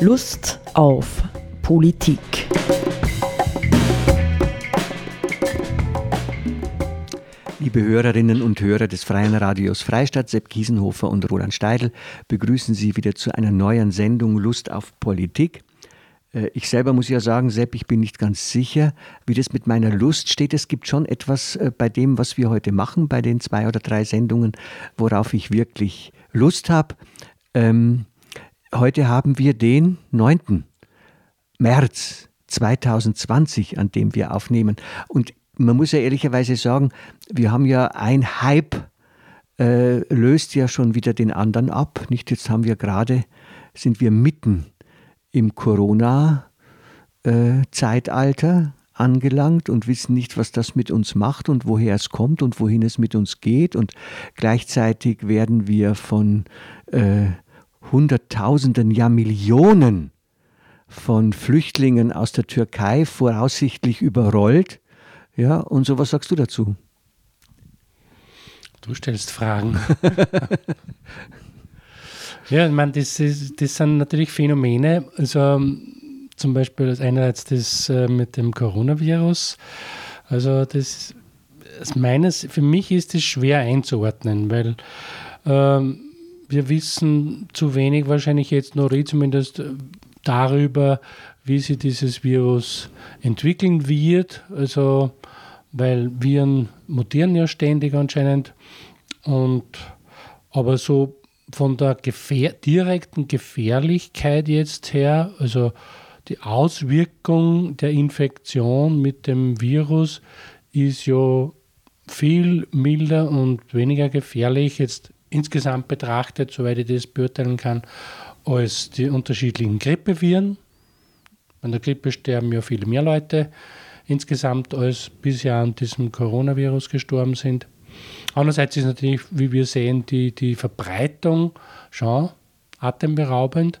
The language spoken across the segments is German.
Lust auf Politik. Liebe Hörerinnen und Hörer des Freien Radios Freistadt, Sepp Kiesenhofer und Roland Steidl begrüßen Sie wieder zu einer neuen Sendung Lust auf Politik. Äh, ich selber muss ja sagen, Sepp, ich bin nicht ganz sicher, wie das mit meiner Lust steht. Es gibt schon etwas äh, bei dem, was wir heute machen, bei den zwei oder drei Sendungen, worauf ich wirklich Lust habe. Ähm, heute haben wir den 9. März 2020, an dem wir aufnehmen. Und man muss ja ehrlicherweise sagen, wir haben ja ein Hype äh, löst ja schon wieder den anderen ab. Nicht jetzt haben wir gerade, sind wir mitten im Corona-Zeitalter äh, angelangt und wissen nicht, was das mit uns macht und woher es kommt und wohin es mit uns geht. Und gleichzeitig werden wir von äh, Hunderttausenden, ja Millionen von Flüchtlingen aus der Türkei voraussichtlich überrollt. Ja, und so was sagst du dazu? Du stellst Fragen. ja, ich meine, das, ist, das sind natürlich Phänomene. Also zum Beispiel einerseits das äh, mit dem Coronavirus. Also das, das meines, für mich ist es schwer einzuordnen, weil ähm, wir wissen zu wenig wahrscheinlich jetzt noch, zumindest darüber, wie sich dieses Virus entwickeln wird. Also weil Viren mutieren ja ständig anscheinend. Und, aber so von der gefähr direkten Gefährlichkeit jetzt her, also die Auswirkung der Infektion mit dem Virus ist ja viel milder und weniger gefährlich jetzt insgesamt betrachtet, soweit ich das beurteilen kann, als die unterschiedlichen Grippeviren. An der Grippe sterben ja viel mehr Leute insgesamt als bisher an diesem Coronavirus gestorben sind. Andererseits ist natürlich, wie wir sehen, die, die Verbreitung schon atemberaubend.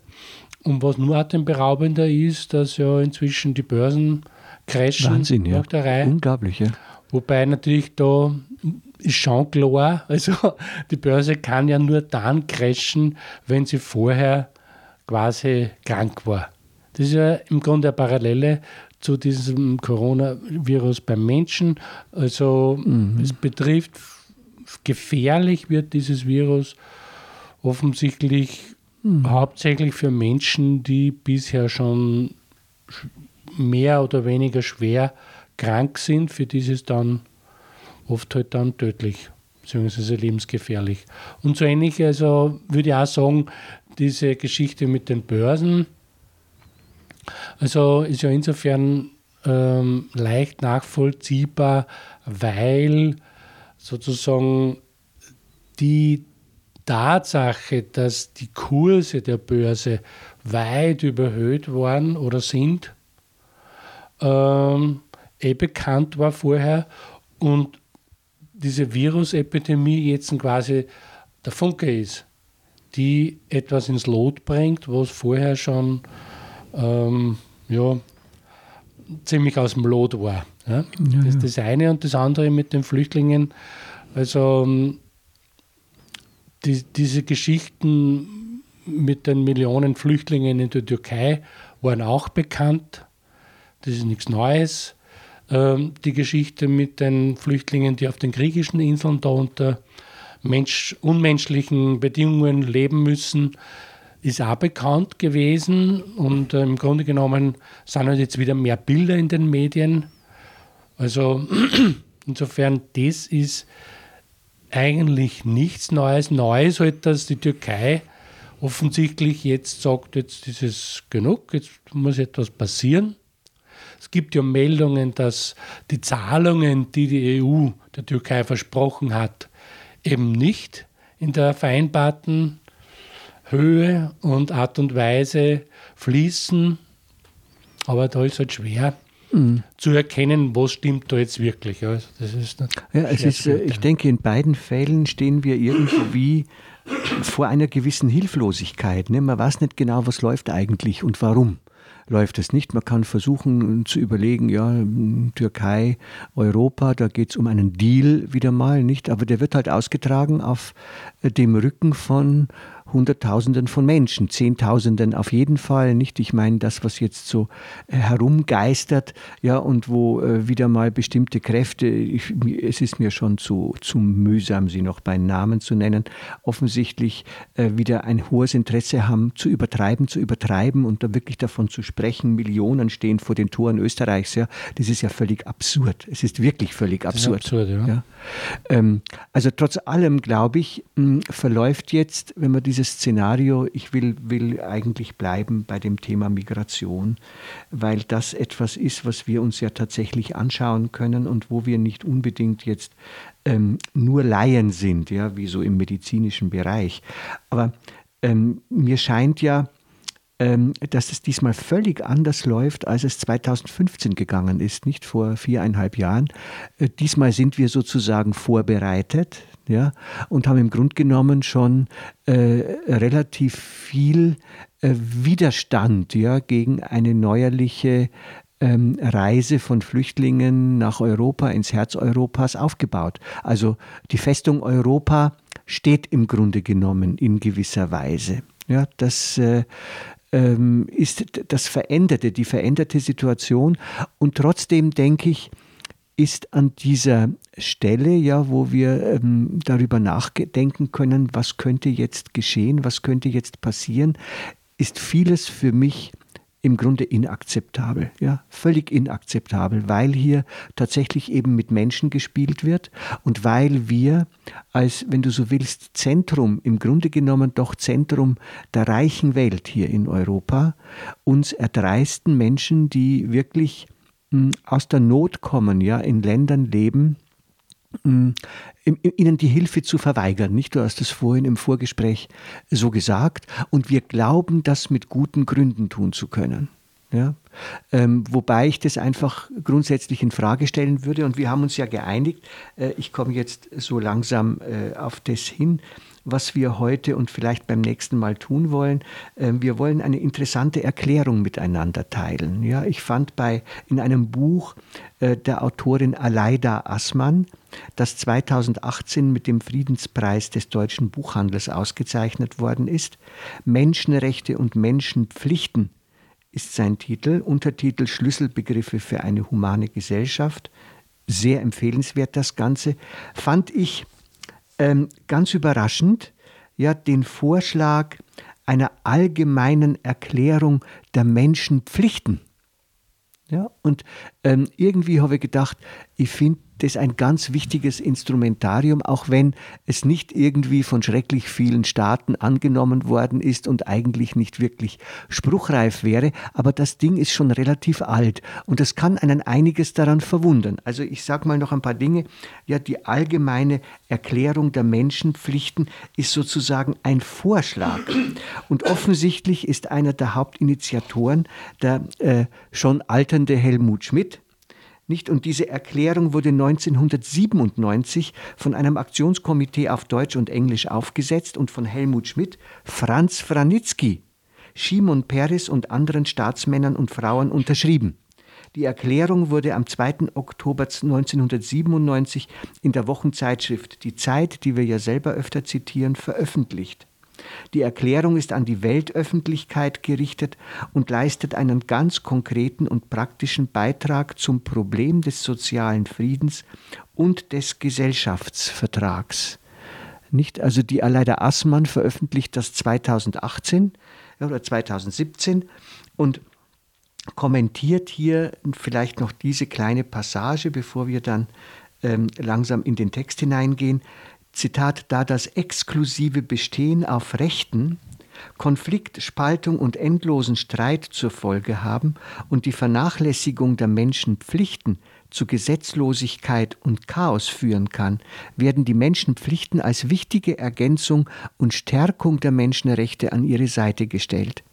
Und was nur atemberaubender ist, dass ja inzwischen die Börsen crashen Wahnsinn, ja. der Reihe. Unglaublich, ja. Wobei natürlich da ist schon klar, also die Börse kann ja nur dann crashen, wenn sie vorher quasi krank war. Das ist ja im Grunde eine Parallele zu diesem Coronavirus beim Menschen. Also mhm. es betrifft, gefährlich wird dieses Virus offensichtlich mhm. hauptsächlich für Menschen, die bisher schon mehr oder weniger schwer krank sind. Für die es dann oft halt dann tödlich beziehungsweise lebensgefährlich. Und so ähnlich, also würde ich auch sagen, diese Geschichte mit den Börsen, also ist ja insofern ähm, leicht nachvollziehbar, weil sozusagen die Tatsache, dass die Kurse der Börse weit überhöht waren oder sind, ähm, eh bekannt war vorher und diese Virusepidemie jetzt quasi der Funke ist, die etwas ins Lot bringt, was vorher schon ähm, ja, ziemlich aus dem Lot war. Ja? Ja, das ist das eine. Und das andere mit den Flüchtlingen. Also ähm, die, diese Geschichten mit den Millionen Flüchtlingen in der Türkei waren auch bekannt. Das ist nichts Neues. Ähm, die Geschichte mit den Flüchtlingen, die auf den griechischen Inseln da unter Mensch, unmenschlichen Bedingungen leben müssen, ist auch bekannt gewesen und äh, im Grunde genommen sind halt jetzt wieder mehr Bilder in den Medien. Also insofern, das ist eigentlich nichts Neues. Neu ist halt, dass die Türkei offensichtlich jetzt sagt, jetzt ist es genug, jetzt muss etwas passieren. Es gibt ja Meldungen, dass die Zahlungen, die die EU der Türkei versprochen hat, eben nicht in der vereinbarten Höhe und Art und Weise fließen. Aber da ist halt schwer mhm. zu erkennen, was stimmt da jetzt wirklich. Also das ist ja, es ist, äh, ich denke, in beiden Fällen stehen wir irgendwie vor einer gewissen Hilflosigkeit. Ne? Man weiß nicht genau, was läuft eigentlich und warum läuft es nicht. Man kann versuchen zu überlegen, ja, Türkei, Europa, da geht es um einen Deal wieder mal, nicht? Aber der wird halt ausgetragen auf dem Rücken von Hunderttausenden von Menschen, Zehntausenden auf jeden Fall, nicht? Ich meine, das, was jetzt so äh, herumgeistert, ja, und wo äh, wieder mal bestimmte Kräfte, ich, es ist mir schon zu, zu mühsam, sie noch bei Namen zu nennen, offensichtlich äh, wieder ein hohes Interesse haben, zu übertreiben, zu übertreiben und da wirklich davon zu sprechen, Millionen stehen vor den Toren Österreichs, ja, das ist ja völlig absurd. Es ist wirklich völlig absurd. absurd ja. ja. Ähm, also trotz allem, glaube ich, mh, verläuft jetzt, wenn man dieses Szenario, ich will, will eigentlich bleiben bei dem Thema Migration, weil das etwas ist, was wir uns ja tatsächlich anschauen können und wo wir nicht unbedingt jetzt ähm, nur Laien sind, ja, wie so im medizinischen Bereich. Aber ähm, mir scheint ja, ähm, dass es diesmal völlig anders läuft, als es 2015 gegangen ist, nicht vor viereinhalb Jahren. Äh, diesmal sind wir sozusagen vorbereitet ja, und haben im Grunde genommen schon äh, relativ viel äh, Widerstand ja, gegen eine neuerliche ähm, Reise von Flüchtlingen nach Europa, ins Herz Europas aufgebaut. Also die Festung Europa steht im Grunde genommen in gewisser Weise. Ja, das äh, ähm, ist das Veränderte, die veränderte Situation. Und trotzdem denke ich, ist an dieser Stelle, ja, wo wir ähm, darüber nachdenken können, was könnte jetzt geschehen, was könnte jetzt passieren, ist vieles für mich im Grunde inakzeptabel, ja, völlig inakzeptabel, weil hier tatsächlich eben mit Menschen gespielt wird und weil wir als, wenn du so willst, Zentrum, im Grunde genommen doch Zentrum der reichen Welt hier in Europa, uns erdreisten Menschen, die wirklich aus der Not kommen, ja, in Ländern leben, hm, ihnen die Hilfe zu verweigern. Nicht? Du hast es vorhin im Vorgespräch so gesagt. Und wir glauben, das mit guten Gründen tun zu können. Ja? Ähm, wobei ich das einfach grundsätzlich in Frage stellen würde. Und wir haben uns ja geeinigt, äh, ich komme jetzt so langsam äh, auf das hin, was wir heute und vielleicht beim nächsten Mal tun wollen. Ähm, wir wollen eine interessante Erklärung miteinander teilen. Ja, ich fand bei, in einem Buch äh, der Autorin Aleida Assmann, das 2018 mit dem Friedenspreis des deutschen Buchhandels ausgezeichnet worden ist, Menschenrechte und Menschenpflichten ist sein Titel, Untertitel Schlüsselbegriffe für eine humane Gesellschaft. Sehr empfehlenswert das Ganze. Fand ich ähm, ganz überraschend ja den Vorschlag einer allgemeinen Erklärung der Menschenpflichten. Ja, und ähm, irgendwie habe ich gedacht, ich finde das ein ganz wichtiges Instrumentarium, auch wenn es nicht irgendwie von schrecklich vielen Staaten angenommen worden ist und eigentlich nicht wirklich spruchreif wäre. Aber das Ding ist schon relativ alt und es kann einen einiges daran verwundern. Also ich sage mal noch ein paar Dinge. Ja, die allgemeine Erklärung der Menschenpflichten ist sozusagen ein Vorschlag. Und offensichtlich ist einer der Hauptinitiatoren der äh, schon alternde Helmut Schmidt, nicht? Und diese Erklärung wurde 1997 von einem Aktionskomitee auf Deutsch und Englisch aufgesetzt und von Helmut Schmidt, Franz Franitzky, Shimon Peres und anderen Staatsmännern und Frauen unterschrieben. Die Erklärung wurde am 2. Oktober 1997 in der Wochenzeitschrift Die Zeit, die wir ja selber öfter zitieren, veröffentlicht. Die Erklärung ist an die Weltöffentlichkeit gerichtet und leistet einen ganz konkreten und praktischen Beitrag zum Problem des sozialen Friedens und des Gesellschaftsvertrags. Nicht, also die Aleida Assmann veröffentlicht das 2018 oder 2017 und kommentiert hier vielleicht noch diese kleine Passage, bevor wir dann ähm, langsam in den Text hineingehen. Zitat, da das exklusive Bestehen auf Rechten Konflikt, Spaltung und endlosen Streit zur Folge haben und die Vernachlässigung der Menschenpflichten zu Gesetzlosigkeit und Chaos führen kann, werden die Menschenpflichten als wichtige Ergänzung und Stärkung der Menschenrechte an ihre Seite gestellt.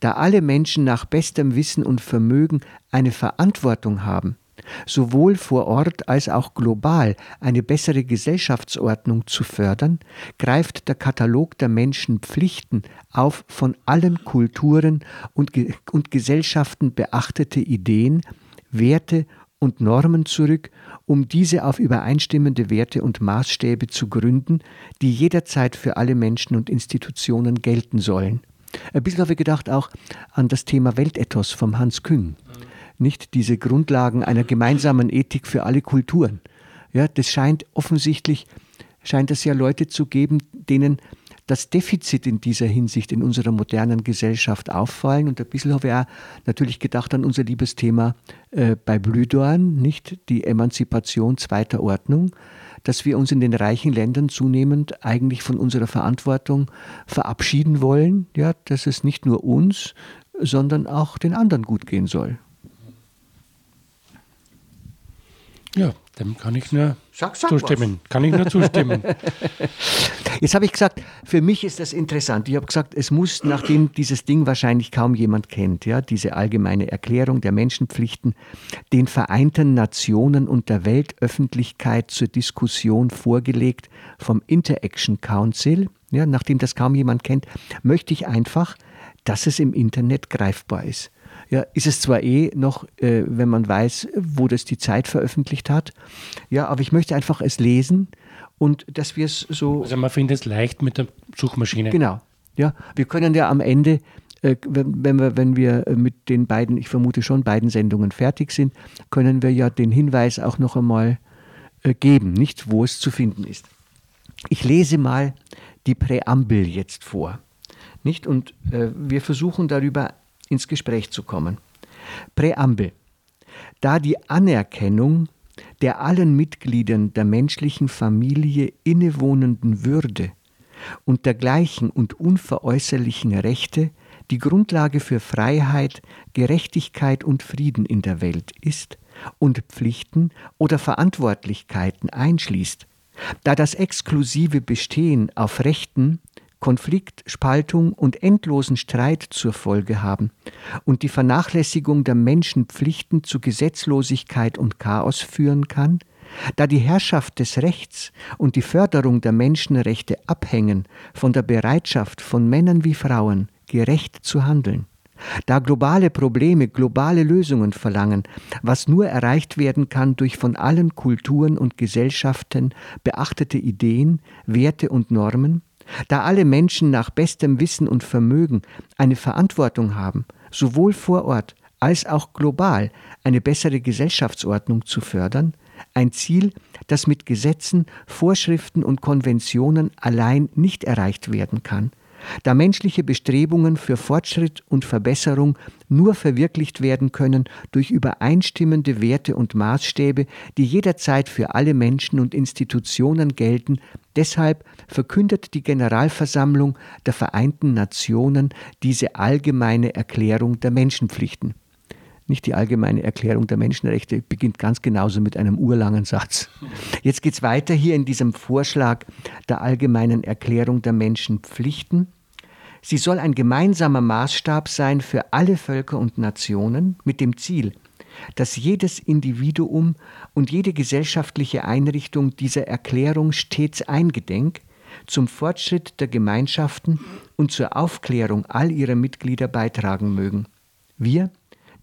Da alle Menschen nach bestem Wissen und Vermögen eine Verantwortung haben, sowohl vor Ort als auch global eine bessere Gesellschaftsordnung zu fördern, greift der Katalog der Menschenpflichten auf von allen Kulturen und, und Gesellschaften beachtete Ideen, Werte und Normen zurück, um diese auf übereinstimmende Werte und Maßstäbe zu gründen, die jederzeit für alle Menschen und Institutionen gelten sollen. Ein bisschen habe ich gedacht auch an das Thema Weltethos vom Hans Küng. Nicht diese Grundlagen einer gemeinsamen Ethik für alle Kulturen. Ja, das scheint offensichtlich, scheint es ja Leute zu geben, denen das Defizit in dieser Hinsicht in unserer modernen Gesellschaft auffallen. Und ein bisschen habe ich auch natürlich gedacht an unser liebes Thema äh, bei Blühdorn, nicht die Emanzipation zweiter Ordnung, dass wir uns in den reichen Ländern zunehmend eigentlich von unserer Verantwortung verabschieden wollen, ja, dass es nicht nur uns, sondern auch den anderen gut gehen soll. Ja, dem kann ich nur sag, sag zustimmen. Was. Kann ich nur zustimmen. Jetzt habe ich gesagt, für mich ist das interessant. Ich habe gesagt, es muss, nachdem dieses Ding wahrscheinlich kaum jemand kennt, ja, diese allgemeine Erklärung der Menschenpflichten, den Vereinten Nationen und der Weltöffentlichkeit zur Diskussion vorgelegt vom Interaction Council. Ja, nachdem das kaum jemand kennt, möchte ich einfach, dass es im Internet greifbar ist ja, ist es zwar eh noch, äh, wenn man weiß, wo das die Zeit veröffentlicht hat, ja, aber ich möchte einfach es lesen und dass wir es so. Also man findet es leicht mit der Suchmaschine. Genau. Ja, wir können ja am Ende, äh, wenn, wir, wenn wir mit den beiden, ich vermute schon, beiden Sendungen fertig sind, können wir ja den Hinweis auch noch einmal äh, geben, nicht wo es zu finden ist. Ich lese mal die Präambel jetzt vor. Nicht? Und äh, wir versuchen darüber ins Gespräch zu kommen. Präambel. Da die Anerkennung der allen Mitgliedern der menschlichen Familie innewohnenden Würde und der gleichen und unveräußerlichen Rechte die Grundlage für Freiheit, Gerechtigkeit und Frieden in der Welt ist und Pflichten oder Verantwortlichkeiten einschließt, da das exklusive Bestehen auf Rechten Konflikt, Spaltung und endlosen Streit zur Folge haben und die Vernachlässigung der Menschenpflichten zu Gesetzlosigkeit und Chaos führen kann, da die Herrschaft des Rechts und die Förderung der Menschenrechte abhängen von der Bereitschaft von Männern wie Frauen, gerecht zu handeln, da globale Probleme globale Lösungen verlangen, was nur erreicht werden kann durch von allen Kulturen und Gesellschaften beachtete Ideen, Werte und Normen, da alle Menschen nach bestem Wissen und Vermögen eine Verantwortung haben, sowohl vor Ort als auch global eine bessere Gesellschaftsordnung zu fördern, ein Ziel, das mit Gesetzen, Vorschriften und Konventionen allein nicht erreicht werden kann, da menschliche Bestrebungen für Fortschritt und Verbesserung nur verwirklicht werden können durch übereinstimmende Werte und Maßstäbe, die jederzeit für alle Menschen und Institutionen gelten, deshalb verkündet die Generalversammlung der Vereinten Nationen diese allgemeine Erklärung der Menschenpflichten. Nicht die allgemeine Erklärung der Menschenrechte beginnt ganz genauso mit einem urlangen Satz. Jetzt geht es weiter hier in diesem Vorschlag der allgemeinen Erklärung der Menschenpflichten. Sie soll ein gemeinsamer Maßstab sein für alle Völker und Nationen mit dem Ziel, dass jedes Individuum und jede gesellschaftliche Einrichtung dieser Erklärung stets eingedenk, zum Fortschritt der Gemeinschaften und zur Aufklärung all ihrer Mitglieder beitragen mögen. Wir,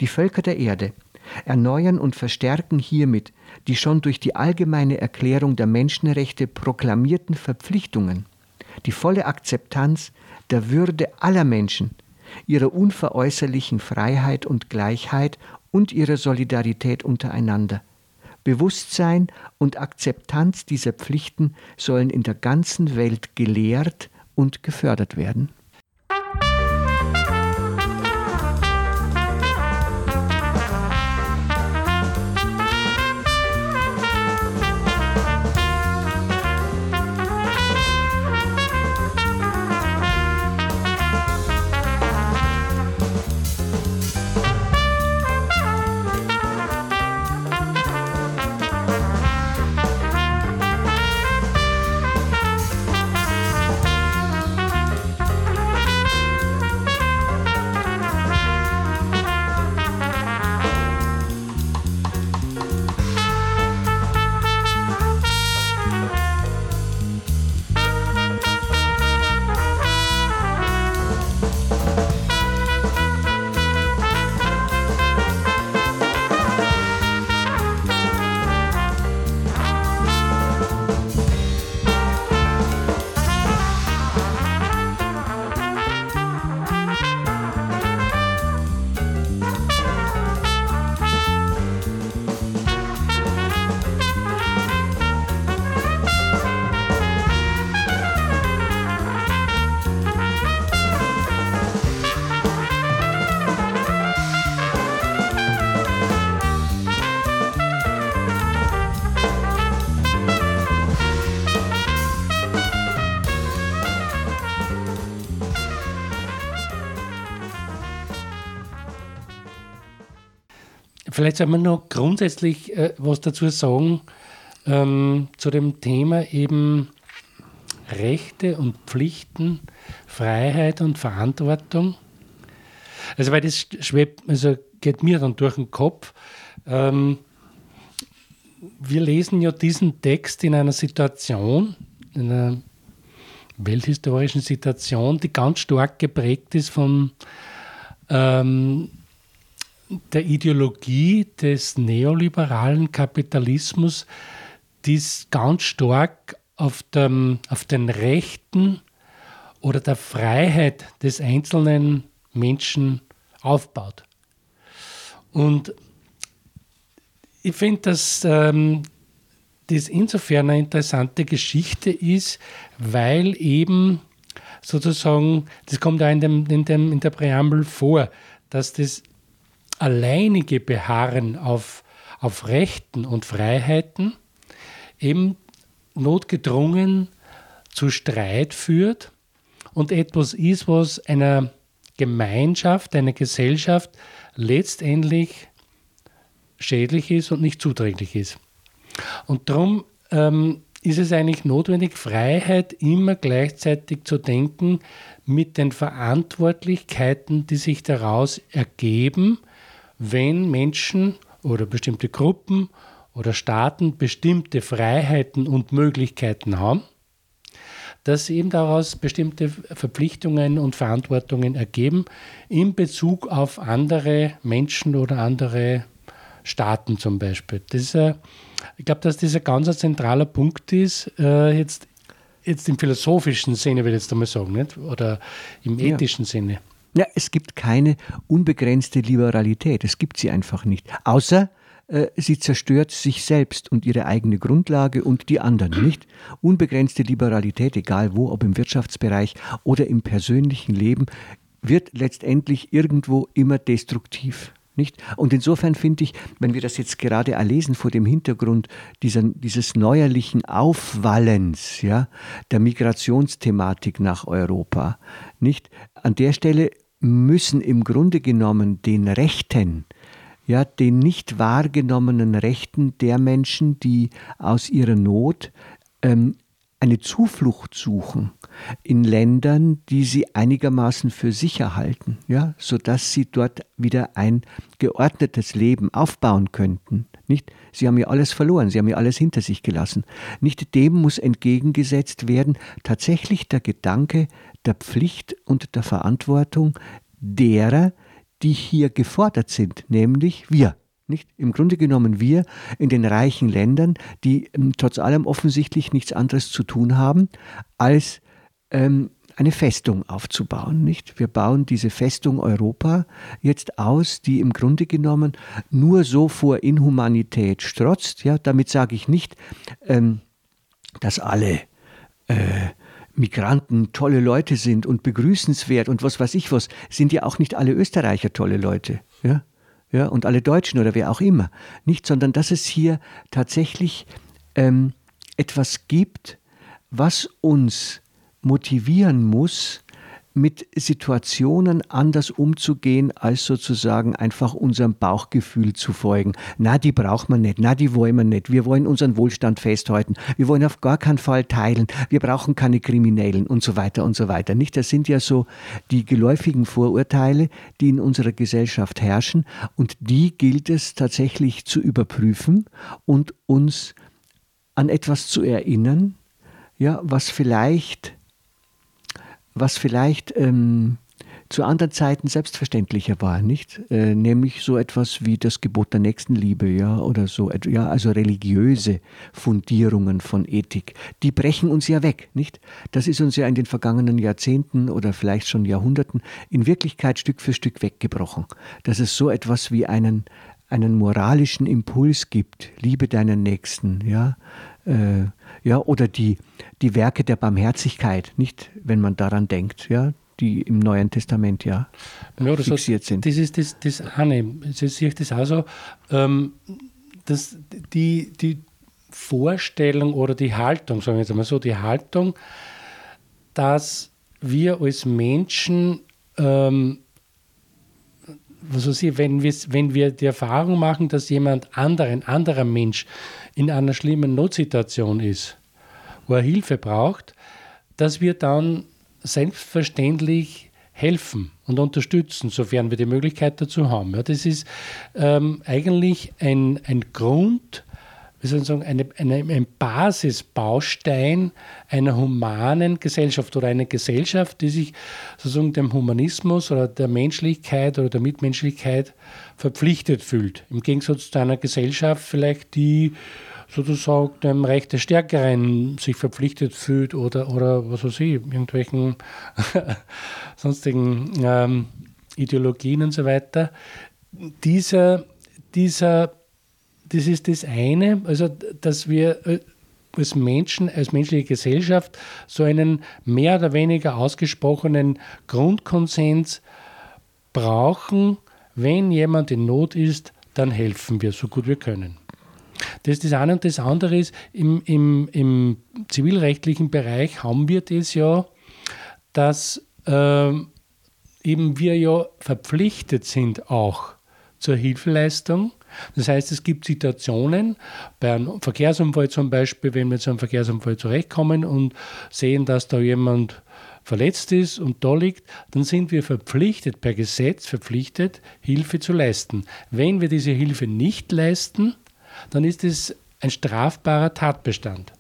die Völker der Erde, erneuern und verstärken hiermit die schon durch die allgemeine Erklärung der Menschenrechte proklamierten Verpflichtungen, die volle Akzeptanz der Würde aller Menschen, ihrer unveräußerlichen Freiheit und Gleichheit und ihrer Solidarität untereinander. Bewusstsein und Akzeptanz dieser Pflichten sollen in der ganzen Welt gelehrt und gefördert werden. Vielleicht soll man noch grundsätzlich äh, was dazu sagen ähm, zu dem Thema eben Rechte und Pflichten, Freiheit und Verantwortung. Also weil das schwebt, also geht mir dann durch den Kopf. Ähm, wir lesen ja diesen Text in einer Situation, in einer welthistorischen Situation, die ganz stark geprägt ist von ähm, der Ideologie des neoliberalen Kapitalismus, die ganz stark auf, dem, auf den Rechten oder der Freiheit des einzelnen Menschen aufbaut. Und ich finde, dass ähm, das insofern eine interessante Geschichte ist, weil eben sozusagen, das kommt auch in, dem, in, dem, in der Präambel vor, dass das alleinige Beharren auf, auf Rechten und Freiheiten eben notgedrungen zu Streit führt und etwas ist, was einer Gemeinschaft, einer Gesellschaft letztendlich schädlich ist und nicht zuträglich ist. Und darum ähm, ist es eigentlich notwendig, Freiheit immer gleichzeitig zu denken mit den Verantwortlichkeiten, die sich daraus ergeben, wenn Menschen oder bestimmte Gruppen oder Staaten bestimmte Freiheiten und Möglichkeiten haben, dass eben daraus bestimmte Verpflichtungen und Verantwortungen ergeben in Bezug auf andere Menschen oder andere Staaten zum Beispiel. Das ist, ich glaube, dass das ein ganz zentraler Punkt ist, äh, jetzt, jetzt im philosophischen Sinne, würde ich jetzt einmal sagen, nicht? oder im ethischen ja. Sinne. Ja, es gibt keine unbegrenzte Liberalität. Es gibt sie einfach nicht. Außer äh, sie zerstört sich selbst und ihre eigene Grundlage und die anderen, nicht? Unbegrenzte Liberalität, egal wo, ob im Wirtschaftsbereich oder im persönlichen Leben, wird letztendlich irgendwo immer destruktiv. Nicht? Und insofern finde ich, wenn wir das jetzt gerade erlesen vor dem Hintergrund dieser, dieses neuerlichen Aufwallens ja, der Migrationsthematik nach Europa, nicht? an der Stelle müssen im Grunde genommen den Rechten, ja, den nicht wahrgenommenen Rechten der Menschen, die aus ihrer Not ähm, eine Zuflucht suchen in Ländern, die sie einigermaßen für sicher halten, ja, sodass sie dort wieder ein geordnetes Leben aufbauen könnten. Nicht? Sie haben ja alles verloren, sie haben ja alles hinter sich gelassen. Nicht dem muss entgegengesetzt werden tatsächlich der Gedanke der Pflicht und der Verantwortung derer, die hier gefordert sind, nämlich wir. Nicht? Im Grunde genommen wir in den reichen Ländern, die ähm, trotz allem offensichtlich nichts anderes zu tun haben, als ähm, eine Festung aufzubauen. Nicht? Wir bauen diese Festung Europa jetzt aus, die im Grunde genommen nur so vor Inhumanität strotzt. Ja? Damit sage ich nicht, ähm, dass alle äh, Migranten tolle Leute sind und begrüßenswert und was weiß ich was, sind ja auch nicht alle Österreicher tolle Leute. Ja? Ja, und alle Deutschen oder wer auch immer. Nicht, sondern dass es hier tatsächlich ähm, etwas gibt, was uns motivieren muss, mit Situationen anders umzugehen, als sozusagen einfach unserem Bauchgefühl zu folgen. Na, die braucht man nicht, na, die wollen wir nicht. Wir wollen unseren Wohlstand festhalten. Wir wollen auf gar keinen Fall teilen. Wir brauchen keine Kriminellen und so weiter und so weiter. Nicht? Das sind ja so die geläufigen Vorurteile, die in unserer Gesellschaft herrschen und die gilt es tatsächlich zu überprüfen und uns an etwas zu erinnern, ja, was vielleicht was vielleicht ähm, zu anderen Zeiten selbstverständlicher war, nicht? Äh, nämlich so etwas wie das Gebot der Nächstenliebe, ja, oder so, ja, also religiöse Fundierungen von Ethik, die brechen uns ja weg, nicht? Das ist uns ja in den vergangenen Jahrzehnten oder vielleicht schon Jahrhunderten in Wirklichkeit Stück für Stück weggebrochen, dass es so etwas wie einen einen moralischen Impuls gibt, liebe deinen Nächsten, ja, äh, ja, oder die, die Werke der Barmherzigkeit, nicht, wenn man daran denkt, ja, die im Neuen Testament ja, ja fixiert sind. Das ist das, das eine. Sehe ich das auch so. Ähm, dass die, die Vorstellung oder die Haltung, sagen wir jetzt mal so, die Haltung, dass wir als Menschen ähm, was weiß ich, wenn, wenn wir die Erfahrung machen, dass jemand anderen, anderer Mensch in einer schlimmen Notsituation ist, wo er Hilfe braucht, dass wir dann selbstverständlich helfen und unterstützen, sofern wir die Möglichkeit dazu haben. Ja, das ist ähm, eigentlich ein, ein Grund, wie soll ich sagen, eine, eine, ein Basisbaustein einer humanen Gesellschaft oder einer Gesellschaft, die sich sozusagen dem Humanismus oder der Menschlichkeit oder der Mitmenschlichkeit verpflichtet fühlt. Im Gegensatz zu einer Gesellschaft vielleicht, die sozusagen dem Recht des Stärkeren sich verpflichtet fühlt oder, oder was weiß ich, irgendwelchen sonstigen ähm, Ideologien und so weiter. Dieser, dieser, das ist das eine, also dass wir äh, als Menschen, als menschliche Gesellschaft so einen mehr oder weniger ausgesprochenen Grundkonsens brauchen, wenn jemand in Not ist, dann helfen wir so gut wir können. Das ist das eine und das andere ist, im, im, im zivilrechtlichen Bereich haben wir das ja, dass äh, eben wir ja verpflichtet sind auch zur Hilfeleistung. Das heißt, es gibt Situationen, bei einem Verkehrsunfall zum Beispiel, wenn wir zu einem Verkehrsunfall zurechtkommen und sehen, dass da jemand verletzt ist und da liegt, dann sind wir verpflichtet, per Gesetz verpflichtet, Hilfe zu leisten. Wenn wir diese Hilfe nicht leisten, dann ist es ein strafbarer Tatbestand.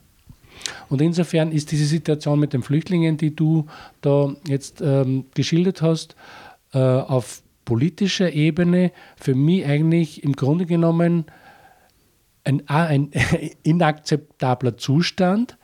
Und insofern ist diese Situation mit den Flüchtlingen, die du da jetzt ähm, geschildert hast, äh, auf politischer Ebene für mich eigentlich im Grunde genommen ein, ein inakzeptabler Zustand,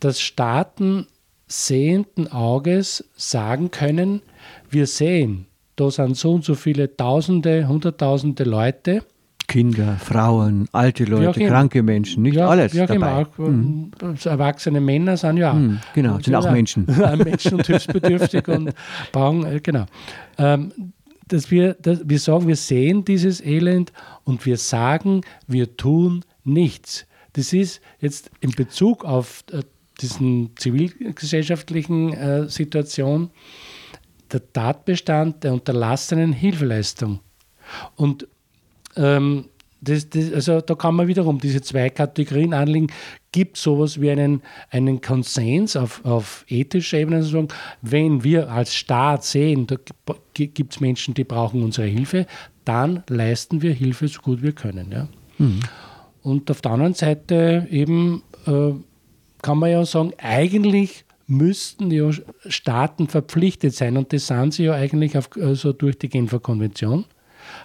dass Staaten sehenden Auges sagen können, wir sehen, da sind so und so viele Tausende, Hunderttausende Leute, Kinder, Frauen, alte Leute, kranke Menschen, nicht ja, alles ja, dabei. Genau. Mhm. Erwachsene Männer sind ja mhm, genau, sind auch Menschen. Menschen und hilfsbedürftig und brauchen, äh, genau. Ähm, dass wir, dass wir sagen, wir sehen dieses Elend und wir sagen, wir tun nichts. Das ist jetzt in Bezug auf äh, diesen zivilgesellschaftlichen äh, Situation der Tatbestand der unterlassenen Hilfeleistung. Und ähm, das, das, also da kann man wiederum diese zwei Kategorien anlegen. Gibt es sowas wie einen, einen Konsens auf, auf ethischer Ebene, also sagen, wenn wir als Staat sehen, da gibt es Menschen, die brauchen unsere Hilfe, dann leisten wir Hilfe so gut wir können. Ja? Mhm. Und auf der anderen Seite eben äh, kann man ja sagen, eigentlich müssten ja Staaten verpflichtet sein und das sind sie ja eigentlich auf, also durch die Genfer Konvention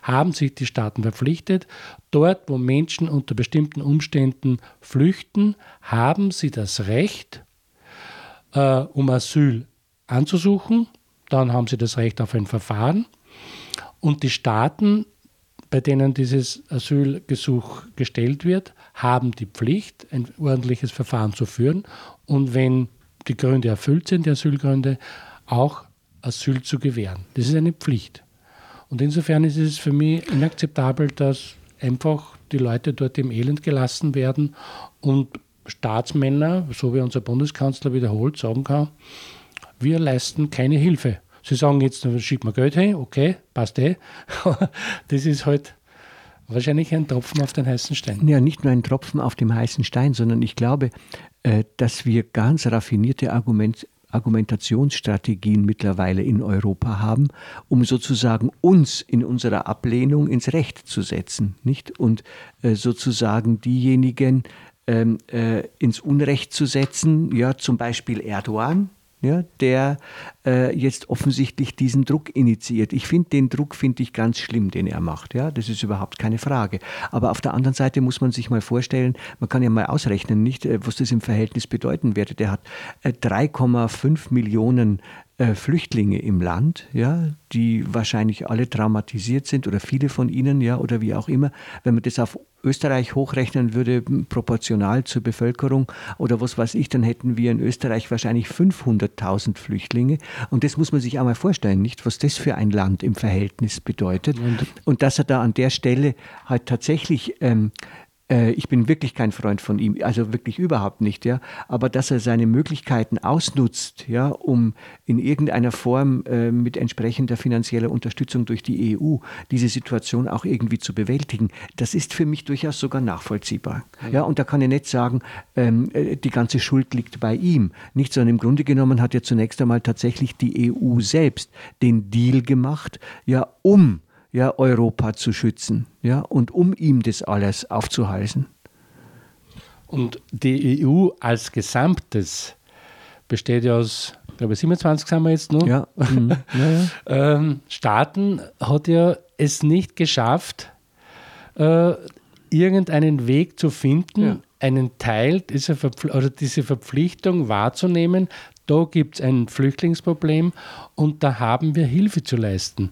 haben sich die Staaten verpflichtet, dort, wo Menschen unter bestimmten Umständen flüchten, haben sie das Recht, äh, um Asyl anzusuchen. Dann haben sie das Recht auf ein Verfahren. Und die Staaten, bei denen dieses Asylgesuch gestellt wird, haben die Pflicht, ein ordentliches Verfahren zu führen und wenn die Gründe erfüllt sind, die Asylgründe, auch Asyl zu gewähren. Das ist eine Pflicht. Und insofern ist es für mich inakzeptabel, dass einfach die Leute dort im Elend gelassen werden und Staatsmänner, so wie unser Bundeskanzler wiederholt sagen kann, wir leisten keine Hilfe. Sie sagen jetzt, schick mal Geld hin, okay, passt eh. das ist halt wahrscheinlich ein Tropfen auf den heißen Stein. Ja, nicht nur ein Tropfen auf dem heißen Stein, sondern ich glaube, äh, dass wir ganz raffinierte Argumente Argumentationsstrategien mittlerweile in Europa haben, um sozusagen uns in unserer Ablehnung ins Recht zu setzen, nicht? Und äh, sozusagen diejenigen ähm, äh, ins Unrecht zu setzen, ja, zum Beispiel Erdogan, ja, der äh, jetzt offensichtlich diesen Druck initiiert. Ich finde den Druck finde ich ganz schlimm, den er macht. Ja, das ist überhaupt keine Frage. Aber auf der anderen Seite muss man sich mal vorstellen, man kann ja mal ausrechnen, nicht, äh, was das im Verhältnis bedeuten werde. Der hat äh, 3,5 Millionen äh, Flüchtlinge im Land, ja, die wahrscheinlich alle traumatisiert sind oder viele von ihnen, ja, oder wie auch immer. Wenn man das auf Österreich hochrechnen würde, proportional zur Bevölkerung oder was weiß ich, dann hätten wir in Österreich wahrscheinlich 500.000 Flüchtlinge. Und das muss man sich auch mal vorstellen, nicht, was das für ein Land im Verhältnis bedeutet. Und, und dass er da an der Stelle halt tatsächlich ähm, Äh, ich bin wirklich kein Freund von ihm, also wirklich überhaupt nicht, ja. Aber dass er seine Möglichkeiten ausnutzt, ja, um in irgendeiner Form äh, mit entsprechender finanzieller Unterstützung durch die EU diese Situation auch irgendwie zu bewältigen, das ist für mich durchaus sogar nachvollziehbar. Ja, und da kann ich nicht sagen, ähm, äh, die ganze Schuld liegt bei ihm. Nicht, sondern im Grunde genommen hat ja zunächst einmal tatsächlich die EU selbst den Deal gemacht, ja, um ja, Europa zu schützen ja, und um ihm das alles aufzuhalsen. Und die EU als Gesamtes besteht ja aus, glaube ich, 27 sind wir jetzt noch. Ja. Mhm. ja, ja. Ähm, Staaten hat ja es nicht geschafft, äh, irgendeinen Weg zu finden, ja. einen Teil dieser Verpfl oder diese Verpflichtung wahrzunehmen. Da gibt es ein Flüchtlingsproblem und da haben wir Hilfe zu leisten.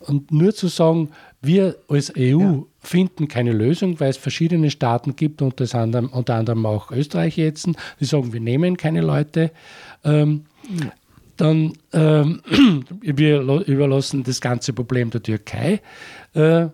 Und nur zu sagen, wir als EU ja. finden keine Lösung, weil es verschiedene Staaten gibt, unter anderem, unter anderem auch Österreich jetzt, die sagen, wir nehmen keine Leute. Ähm, ja. Dann ähm, wir überlassen das ganze Problem der Türkei. Äh,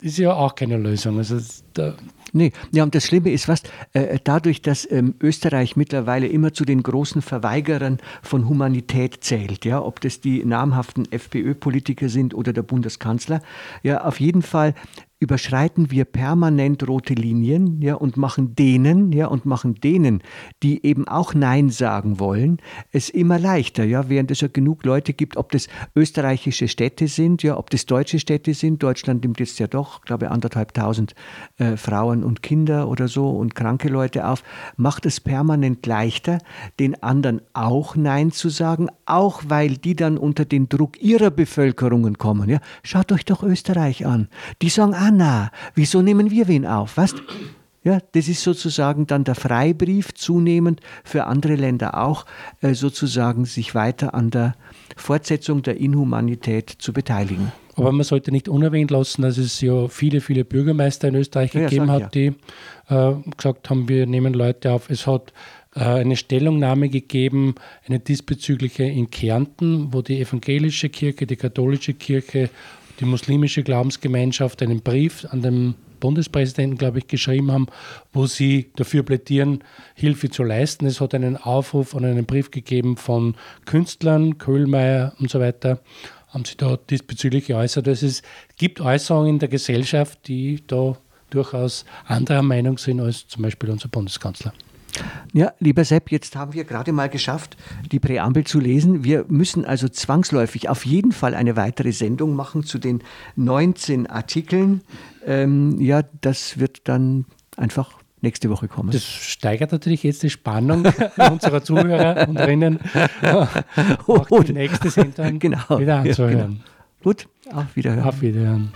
ist ja auch keine Lösung. Also da Nee, ja, und das Schlimme ist was, äh, dadurch, dass ähm, Österreich mittlerweile immer zu den großen Verweigerern von Humanität zählt, ja, ob das die namhaften FPÖ-Politiker sind oder der Bundeskanzler, ja, auf jeden Fall überschreiten wir permanent rote Linien, ja, und machen denen, ja, und machen denen, die eben auch Nein sagen wollen, es immer leichter, ja, während es ja genug Leute gibt, ob das österreichische Städte sind, ja, ob das deutsche Städte sind. Deutschland nimmt jetzt ja doch, glaube ich, anderthalbtausend äh, Frauen und Kinder oder so und kranke Leute auf, macht es permanent leichter, den anderen auch Nein zu sagen, auch weil die dann unter den Druck ihrer Bevölkerungen kommen, ja. Schaut euch doch Österreich an. Die sagen, Anna, wieso nehmen wir wen auf? Was? Ja, das ist sozusagen dann der Freibrief zunehmend für andere Länder auch, äh, sozusagen sich weiter an der Fortsetzung der Inhumanität zu beteiligen. Aber man sollte nicht unerwähnt lassen, dass es ja viele, viele Bürgermeister in Österreich ja, gegeben hat, ja. die äh, gesagt haben, wir nehmen Leute auf. Es hat äh, eine Stellungnahme gegeben, eine diesbezügliche in Kärnten, wo die evangelische Kirche, die katholische Kirche die muslimische Glaubensgemeinschaft einen Brief an den Bundespräsidenten, glaube ich, geschrieben haben, wo sie dafür plädieren, Hilfe zu leisten. Es hat einen Aufruf und einen Brief gegeben von Künstlern, Köhlmeier und so weiter, haben sie da diesbezüglich geäußert. Also es gibt Äußerungen in der Gesellschaft, die da durchaus anderer Meinung sind als zum Beispiel unser Bundeskanzler. Ja, lieber Sepp, jetzt haben wir gerade mal geschafft, die Präambel zu lesen. Wir müssen also zwangsläufig auf jeden Fall eine weitere Sendung machen zu den 19 Artikeln. Ähm, ja, das wird dann einfach nächste Woche kommen. Das steigert natürlich jetzt die Spannung unserer Zuhörer und Rinnen, auch die nächste Sendung genau. wieder anzuhören. Ja, genau. Gut, auf Wiederhören. Auf Wiederhören.